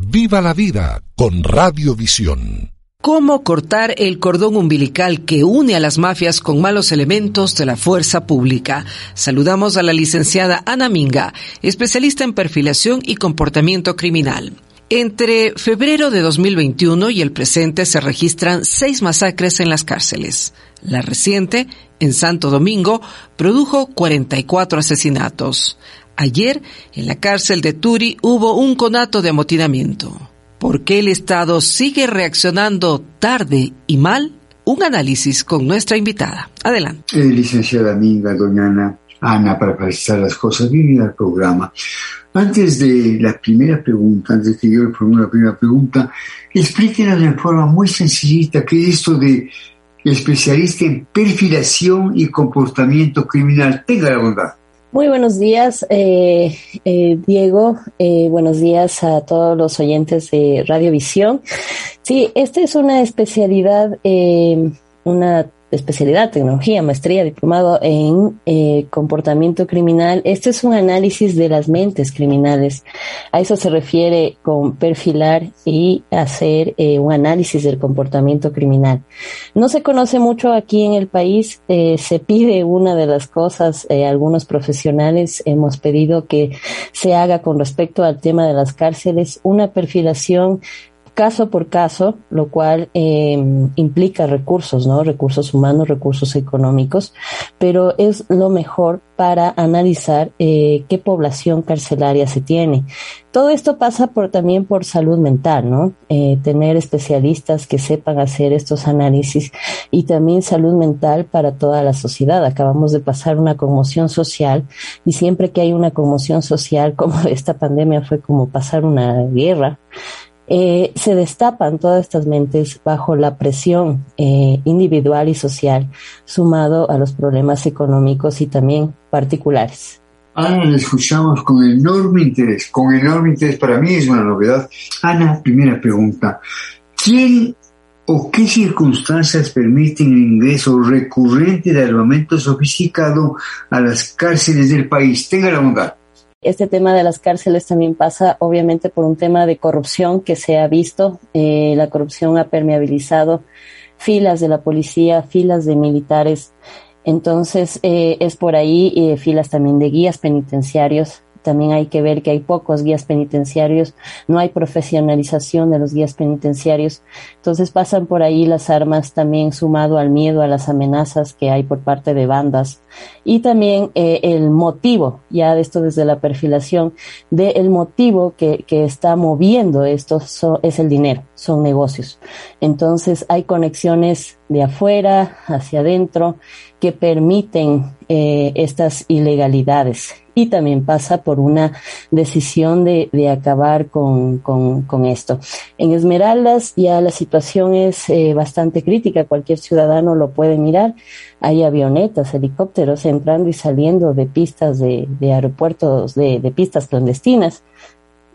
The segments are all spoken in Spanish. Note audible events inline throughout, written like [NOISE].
Viva la vida con Radiovisión. ¿Cómo cortar el cordón umbilical que une a las mafias con malos elementos de la fuerza pública? Saludamos a la licenciada Ana Minga, especialista en perfilación y comportamiento criminal. Entre febrero de 2021 y el presente se registran seis masacres en las cárceles. La reciente, en Santo Domingo, produjo 44 asesinatos. Ayer, en la cárcel de Turi, hubo un conato de amotinamiento. ¿Por qué el Estado sigue reaccionando tarde y mal? Un análisis con nuestra invitada. Adelante. Licenciada amiga, doña Ana, Ana, para precisar las cosas, bienvenida al programa. Antes de la primera pregunta, antes de que yo le formule la primera pregunta, explíquenos de forma muy sencillita qué es esto de especialista en perfilación y comportamiento criminal. Tenga la bondad. Muy buenos días, eh, eh, Diego. Eh, buenos días a todos los oyentes de Radiovisión. Sí, esta es una especialidad, una especialidad, tecnología, maestría, diplomado en eh, comportamiento criminal. Este es un análisis de las mentes criminales. A eso se refiere con perfilar y hacer eh, un análisis del comportamiento criminal. No se conoce mucho aquí en el país. Eh, se pide una de las cosas, algunos profesionales hemos pedido que se haga con respecto al tema de las cárceles una perfilación caso por caso, lo cual em, implica recursos, ¿no? Recursos humanos, recursos económicos, pero es lo mejor para analizar eh, qué población carcelaria se tiene. Todo esto pasa por también por salud mental, ¿no? Eh, tener especialistas que sepan hacer estos análisis y también salud mental para toda la sociedad. Acabamos de pasar una conmoción social y siempre que hay una conmoción social [LAUGHS] como esta pandemia fue como pasar una guerra, eh, se destapan todas estas mentes bajo la presión eh, individual y social, sumado a los problemas económicos y también particulares. Ana, la escuchamos con enorme interés, con enorme interés. Para mí es una novedad. Ana, primera pregunta. ¿Quién o qué circunstancias permiten el ingreso recurrente de armamento sofisticado a las cárceles del país? Tenga la bondad. Este tema de las cárceles también pasa obviamente por un tema de corrupción que se ha visto. Eh, la corrupción ha permeabilizado filas de la policía, filas de militares. Entonces eh, es por ahí eh, filas también de guías penitenciarios también hay que ver que hay pocos guías penitenciarios, no hay profesionalización de los guías penitenciarios. Entonces pasan por ahí las armas también sumado al miedo, a las amenazas que hay por parte de bandas y también eh, el motivo, ya de esto desde la perfilación, de el motivo que, que está moviendo esto es el dinero, son negocios. Entonces hay conexiones de afuera hacia adentro que permiten eh, estas ilegalidades y también pasa por una decisión de, de acabar con, con, esto. En Esmeraldas ya la situación es eh, bastante crítica, cualquier ciudadano lo puede mirar. Hay avionetas, helicópteros entrando y saliendo de pistas de, aeropuertos, de, de, pistas clandestinas.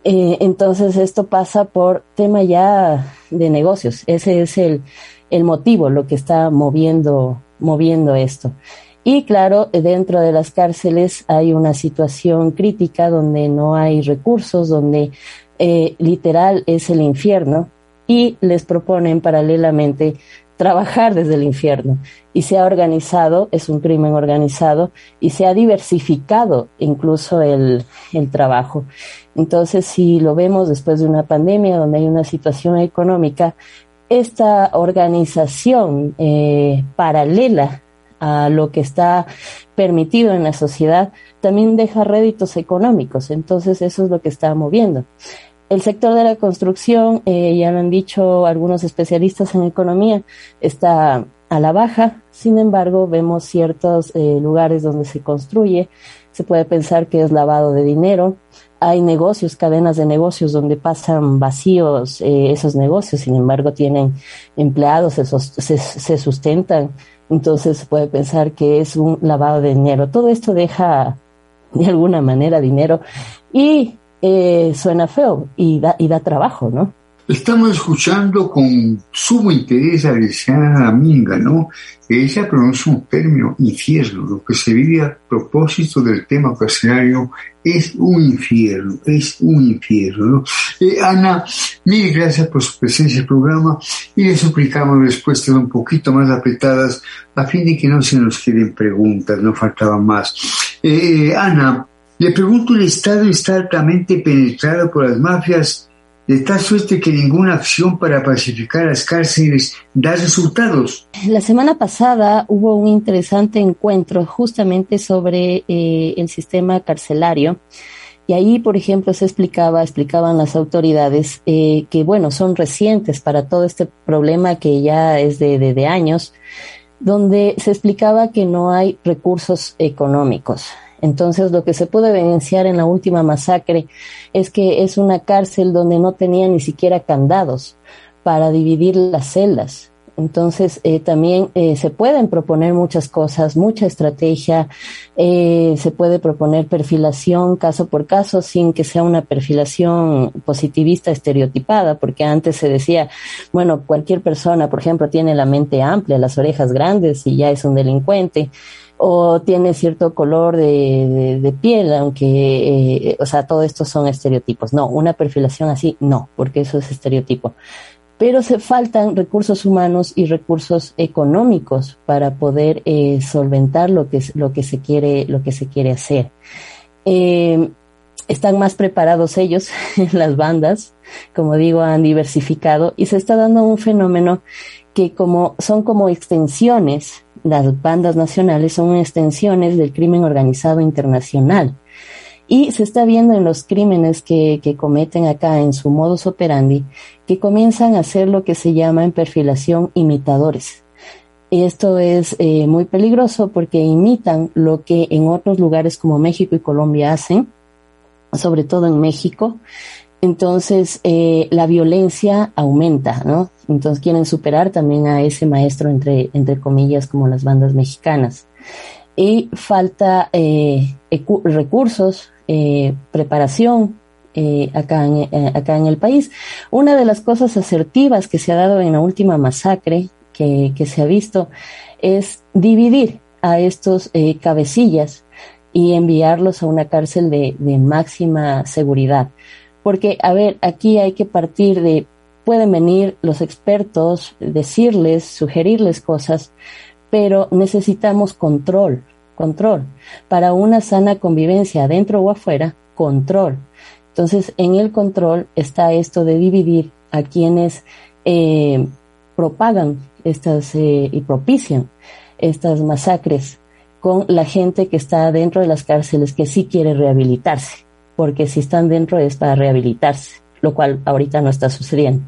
Eh, entonces esto pasa por tema ya de negocios. Ese es el, el motivo, lo que está moviendo, moviendo esto. Y claro, dentro de las cárceles hay una situación crítica donde no hay recursos, donde eh, literal es el infierno y les proponen paralelamente trabajar desde el infierno. Y se ha organizado, es un crimen organizado, y se ha diversificado incluso el, el trabajo. Entonces, si lo vemos después de una pandemia donde hay una situación económica, esta organización eh, paralela a lo que está permitido en la sociedad, también deja réditos económicos. Entonces eso es lo que está moviendo. El sector de la construcción, eh, ya lo han dicho algunos especialistas en economía, está a la baja. Sin embargo, vemos ciertos eh, lugares donde se construye. Se puede pensar que es lavado de dinero. hay negocios, cadenas de negocios donde pasan vacíos eh, esos negocios, sin embargo tienen empleados, se, se, sustentan, entonces se puede pensar que es un lavado de dinero. Todo esto deja de alguna manera dinero y eh, suena feo y da, y da trabajo, ¿no? Estamos escuchando con sumo interés a Luciana Minga, ¿no? Ella pronuncia un término, infierno. Lo que se vive a propósito del tema carcelario es un infierno, es un infierno, ¿no? Eh, Ana, mil gracias por su presencia en el programa y le suplicamos respuestas un poquito más apretadas a fin de que no se nos queden preguntas, no faltaban más. Eh, Ana, le pregunto, ¿el Estado está altamente penetrado por las mafias? De tal suerte que ninguna acción para pacificar las cárceles da resultados. La semana pasada hubo un interesante encuentro justamente sobre eh, el sistema carcelario. Y ahí, por ejemplo, se explicaba, explicaban las autoridades eh, que, bueno, son recientes para todo este problema que ya es de, de, de años, donde se explicaba que no hay recursos económicos. Entonces, lo que se pudo evidenciar en la última masacre es que es una cárcel donde no tenía ni siquiera candados para dividir las celdas. Entonces, eh, también eh, se pueden proponer muchas cosas, mucha estrategia, eh, se puede proponer perfilación caso por caso sin que sea una perfilación positivista estereotipada, porque antes se decía, bueno, cualquier persona, por ejemplo, tiene la mente amplia, las orejas grandes y ya es un delincuente o tiene cierto color de, piel, aunque, eh, o sea, todo esto son estereotipos. No, una perfilación así, no, porque eso es estereotipo. Pero se faltan recursos humanos y recursos económicos para poder eh, solventar lo que, lo que se quiere, lo que se quiere hacer. Eh, están más preparados ellos, [LAUGHS] las bandas, como digo, han diversificado y se está dando un fenómeno que como son como extensiones las bandas nacionales son extensiones del crimen organizado internacional. Y se está viendo en los crímenes que, que cometen acá en su modus operandi que comienzan a hacer lo que se llama en perfilación imitadores. Esto es eh, muy peligroso porque imitan lo que en otros lugares como México y Colombia hacen, sobre todo en México, entonces eh, la violencia aumenta, ¿no? Entonces quieren superar también a ese maestro entre, entre comillas como las bandas mexicanas. Y falta eh, recursos, eh, preparación eh, acá, en, eh, acá en el país. Una de las cosas asertivas que se ha dado en la última masacre que, que se ha visto es dividir a estos eh, cabecillas y enviarlos a una cárcel de, de máxima seguridad porque, a ver, aquí hay que partir de, pueden venir los expertos, decirles, sugerirles cosas, pero necesitamos control, control. Para una sana convivencia adentro o afuera, control. Entonces, en el control está esto de dividir a quienes eh, propagan estas eh, y propician estas masacres con la gente que está dentro de las cárceles que sí quiere rehabilitarse porque si están dentro es para rehabilitarse, lo cual ahorita no está sucediendo.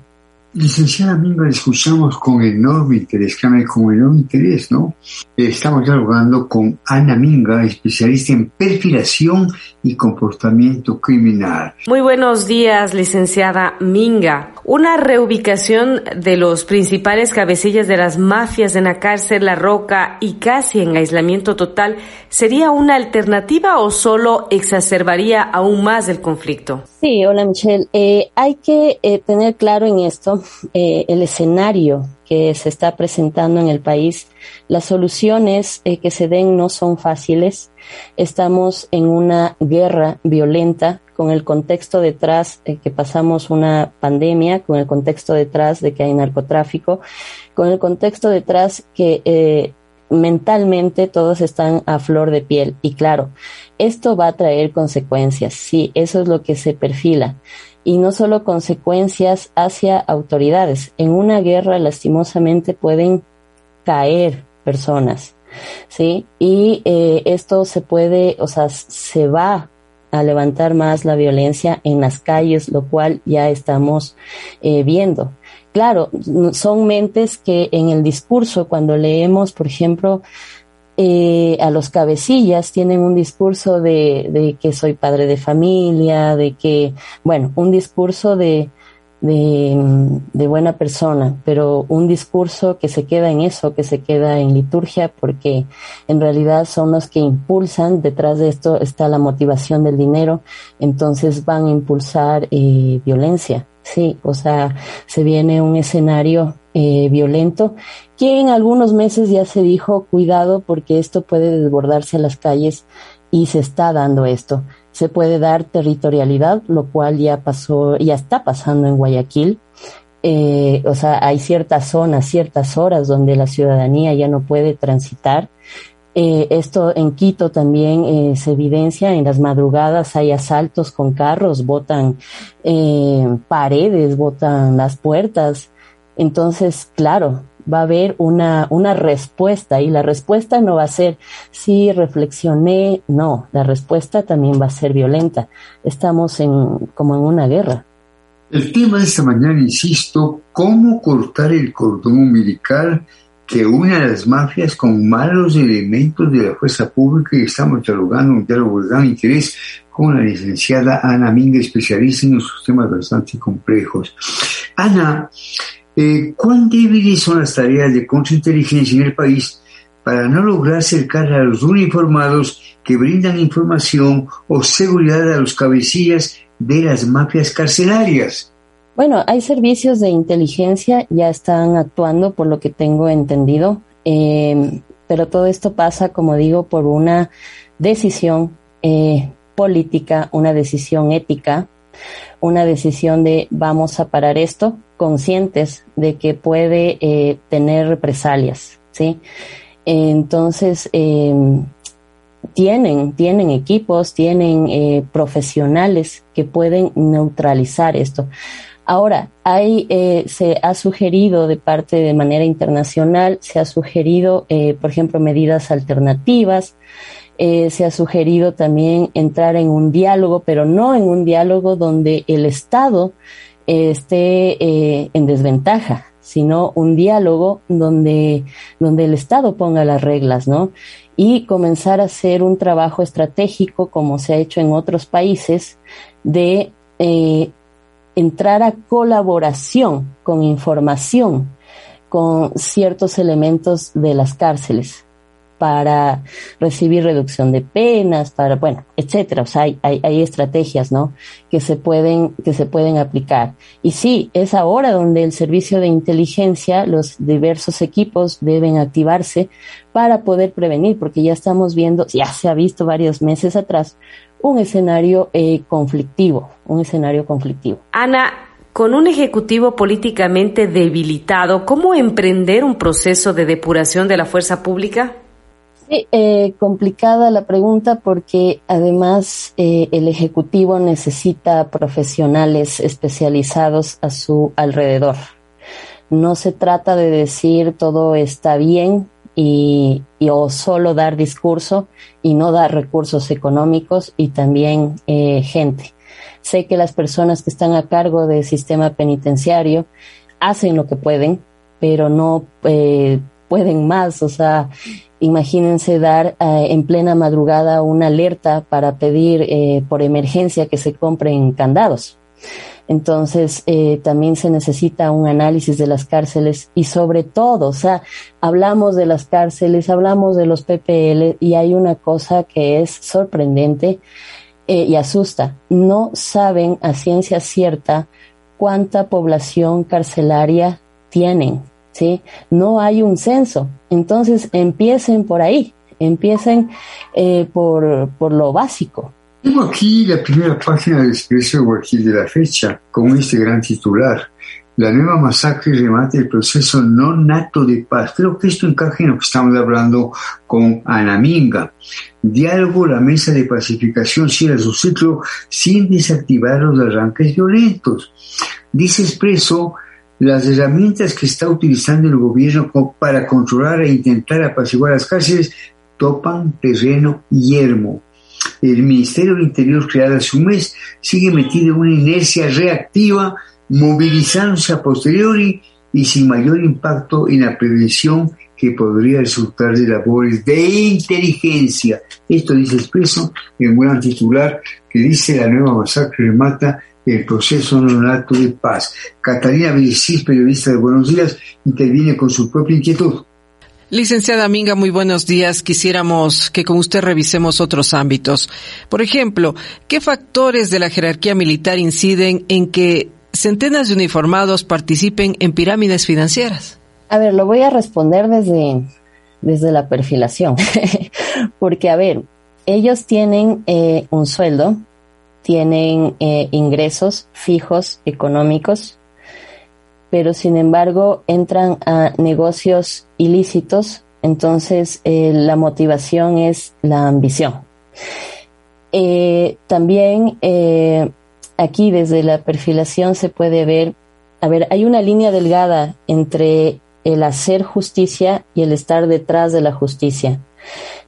Licenciada Minga, escuchamos con enorme interés, con enorme interés, ¿no? Estamos dialogando con Ana Minga, especialista en perfilación y comportamiento criminal. Muy buenos días, licenciada Minga. Una reubicación de los principales cabecillas de las mafias en la cárcel La Roca y casi en aislamiento total, ¿sería una alternativa o solo exacerbaría aún más el conflicto? Sí, hola Michelle. Eh, hay que eh, tener claro en esto eh, el escenario que se está presentando en el país. Las soluciones eh, que se den no son fáciles. Estamos en una guerra violenta con el contexto detrás eh, que pasamos una pandemia, con el contexto detrás de que hay narcotráfico, con el contexto detrás que eh, mentalmente todos están a flor de piel. Y claro, esto va a traer consecuencias. Sí, eso es lo que se perfila y no solo consecuencias hacia autoridades. En una guerra, lastimosamente, pueden caer personas, ¿sí? Y eh, esto se puede, o sea, se va a levantar más la violencia en las calles, lo cual ya estamos eh, viendo. Claro, son mentes que en el discurso, cuando leemos, por ejemplo, eh, a los cabecillas tienen un discurso de, de, que soy padre de familia, de que, bueno, un discurso de, de, buena persona, pero un discurso que se queda en eso, que se queda en liturgia, porque en realidad son los que impulsan, detrás de esto está la motivación del dinero, entonces van a impulsar eh, violencia. Sí, o sea, se viene un escenario eh, violento que en algunos meses ya se dijo cuidado porque esto puede desbordarse a las calles y se está dando esto se puede dar territorialidad, lo cual ya pasó, ya está pasando en Guayaquil. Eh, o sea, hay ciertas zonas, ciertas horas donde la ciudadanía ya no puede transitar. Eh, esto en Quito también eh, se evidencia, en las madrugadas hay asaltos con carros, botan paredes, botan las puertas. Entonces, claro, va a haber una, una respuesta y la respuesta no va a ser sí reflexioné, no, la respuesta también va a ser violenta. Estamos en, como en una guerra. El tema de esta mañana, insisto, cómo cortar el cordón umbilical que une a las mafias con malos elementos de la fuerza pública y estamos dialogando un diálogo de gran interés con la licenciada Ana Minga, especialista en unos temas bastante complejos. Ana, eh, ¿Cuán débiles son las tareas de contrainteligencia en el país para no lograr acercar a los uniformados que brindan información o seguridad a los cabecillas de las mafias carcelarias? Bueno, hay servicios de inteligencia, ya están actuando por lo que tengo entendido, eh, pero todo esto pasa, como digo, por una decisión eh, política, una decisión ética, una decisión de vamos a parar esto, conscientes de que puede eh, tener represalias, ¿sí? Entonces, em, tienen, tienen equipos, tienen eh, profesionales que pueden neutralizar esto. Ahora, eh, se ha sugerido de parte de manera internacional, se ha sugerido, por ejemplo, medidas alternativas, se ha sugerido también entrar en un diálogo, pero no en un diálogo donde el Estado esté eh, en desventaja, sino un diálogo donde, donde el Estado ponga las reglas, ¿no? Y comenzar a hacer un trabajo estratégico, como se ha hecho en otros países, de eh, entrar a colaboración con información con ciertos elementos de las cárceles para recibir reducción de penas, para, bueno, etcétera. O sea, hay, hay, estrategias, ¿no? Que se pueden, que se pueden aplicar. Y sí, es ahora donde el servicio de inteligencia, los diversos equipos deben activarse para poder prevenir, porque ya estamos viendo, ya se ha visto varios meses atrás, un escenario eh, conflictivo, un escenario conflictivo. Ana, con un ejecutivo políticamente debilitado, ¿cómo emprender un proceso de depuración de la fuerza pública? Sí, eh, complicada la pregunta porque además eh, el Ejecutivo necesita profesionales especializados a su alrededor. No se trata de decir todo está bien y, o solo dar discurso y no dar recursos económicos y también eh, gente. Sé que las personas que están a cargo del sistema penitenciario hacen lo que pueden, pero no pueden más. O sea, imagínense dar eh, en plena madrugada una alerta para pedir eh, por emergencia que se compren candados. Entonces, eh, también se necesita un análisis de las cárceles y sobre todo, o sea, hablamos de las cárceles, hablamos de los PPL y hay una cosa que es sorprendente y asusta. No saben a ciencia cierta cuánta población carcelaria tienen ¿sí? No hay un censo. Entonces empiecen por ahí, empiecen eh, por, por lo básico. Tengo aquí la primera página del Expreso Guayaquil de la fecha, con este gran titular. La nueva masacre remate el proceso no nato de paz. Creo que esto encaja en lo que estamos hablando con Anaminga. Diálogo, la mesa de pacificación cierra su ciclo sin desactivar los arranques violentos. Dice Expreso, las herramientas que está utilizando el gobierno para controlar e intentar apaciguar las cárceles topan terreno yermo. El Ministerio del Interior, creado hace un mes, sigue metido en una inercia reactiva, movilizándose a posteriori y sin mayor impacto en la prevención que podría resultar de labores de inteligencia. Esto dice expreso en un gran titular que dice la nueva masacre remata el proceso nonato de paz. Catalina Villicis, periodista de Buenos Días, interviene con su propia inquietud. Licenciada Minga, muy buenos días. Quisiéramos que con usted revisemos otros ámbitos. Por ejemplo, ¿qué factores de la jerarquía militar inciden en que centenas de uniformados participen en pirámides financieras? A ver, lo voy a responder desde, desde la perfilación, [LAUGHS] porque a ver, ellos tienen eh, un sueldo, tienen eh, ingresos fijos económicos, pero sin embargo entran a negocios ilícitos, entonces eh, la motivación es la ambición. también aquí desde la perfilación se puede ver, a ver, hay una línea delgada entre el hacer justicia y el estar detrás de la justicia.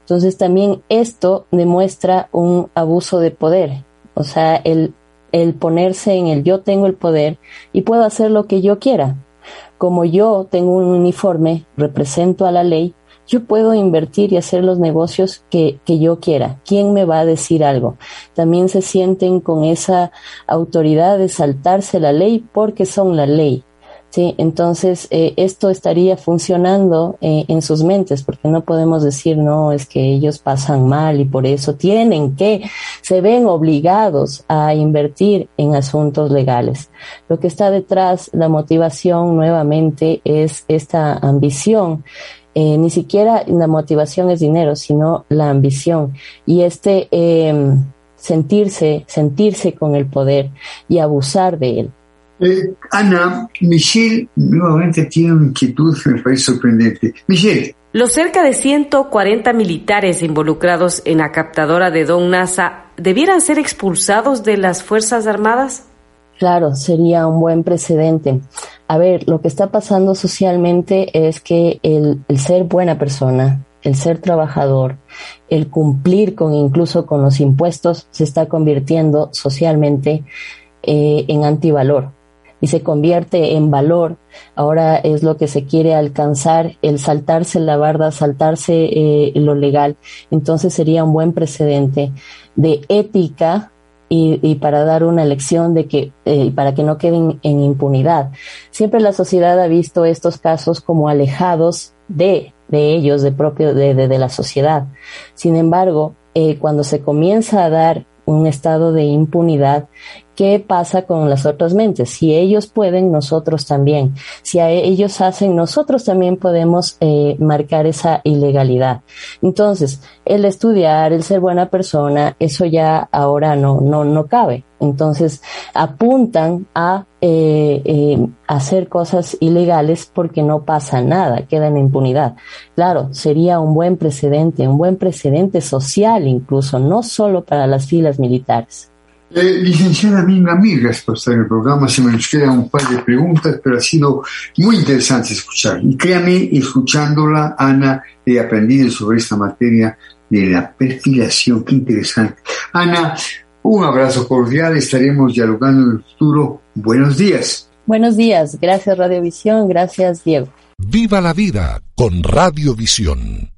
Entonces también esto demuestra un abuso de poder, o sea, el, el ponerse en el yo tengo el poder y puedo hacer lo que yo quiera. Como yo tengo un uniforme, represento a la ley, yo puedo invertir y hacer los negocios que, que, yo quiera. ¿Quién me va a decir algo? También se sienten con esa autoridad de saltarse la ley porque son la ley. Sí, entonces eh, esto estaría funcionando eh, en sus mentes, porque no podemos decir, no, es que ellos pasan mal y por eso tienen que, se ven obligados a invertir en asuntos legales. Lo que está detrás, la motivación nuevamente es esta ambición. Eh, ni siquiera la motivación es dinero, sino la ambición. Y este em, sentirse, sentirse con el poder y abusar de él. Eh, Ana, Michelle nuevamente tiene una inquietud que me parece sorprendente. Michelle. Los cerca de 140 militares involucrados en la captadora de Don Nasa debieran ser expulsados de las Fuerzas Armadas? Claro, sería un buen precedente. A ver, lo que está pasando socialmente es que el, ser buena persona, el ser trabajador, el cumplir con incluso con los impuestos, se está convirtiendo socialmente eh, en antivalor y se convierte en valor. Ahora es lo que se quiere alcanzar, el saltarse la barda, saltarse eh, lo legal. Entonces sería un buen precedente de ética y, para dar una lección de que eh, para que no queden en impunidad. Siempre la sociedad ha visto estos casos como alejados de, de ellos, de propio de, de, la sociedad. Sin embargo, eh, cuando se comienza a dar un estado de impunidad, ¿Qué pasa con las otras mentes? Si ellos pueden, nosotros también. Si a ellos hacen, nosotros también podemos eh, marcar esa ilegalidad. Entonces, el estudiar, el ser buena persona, eso ya ahora no, no, no cabe. Entonces, apuntan a eh, eh, hacer cosas ilegales porque no pasa nada, queda en impunidad. Claro, sería un buen precedente, un buen precedente social incluso, no solo para las filas militares. Eh, licenciada Minga, mil gracias por estar en el programa. Se me nos quedan un par de preguntas, pero ha sido muy interesante escuchar. Y créame, escuchándola, Ana, he aprendido sobre esta materia de la perfilación. Qué interesante. Ana, un abrazo cordial. Estaremos dialogando en el futuro. Buenos días. Buenos días. Gracias, Radiovisión. Gracias, Diego. Viva la vida con Radiovisión.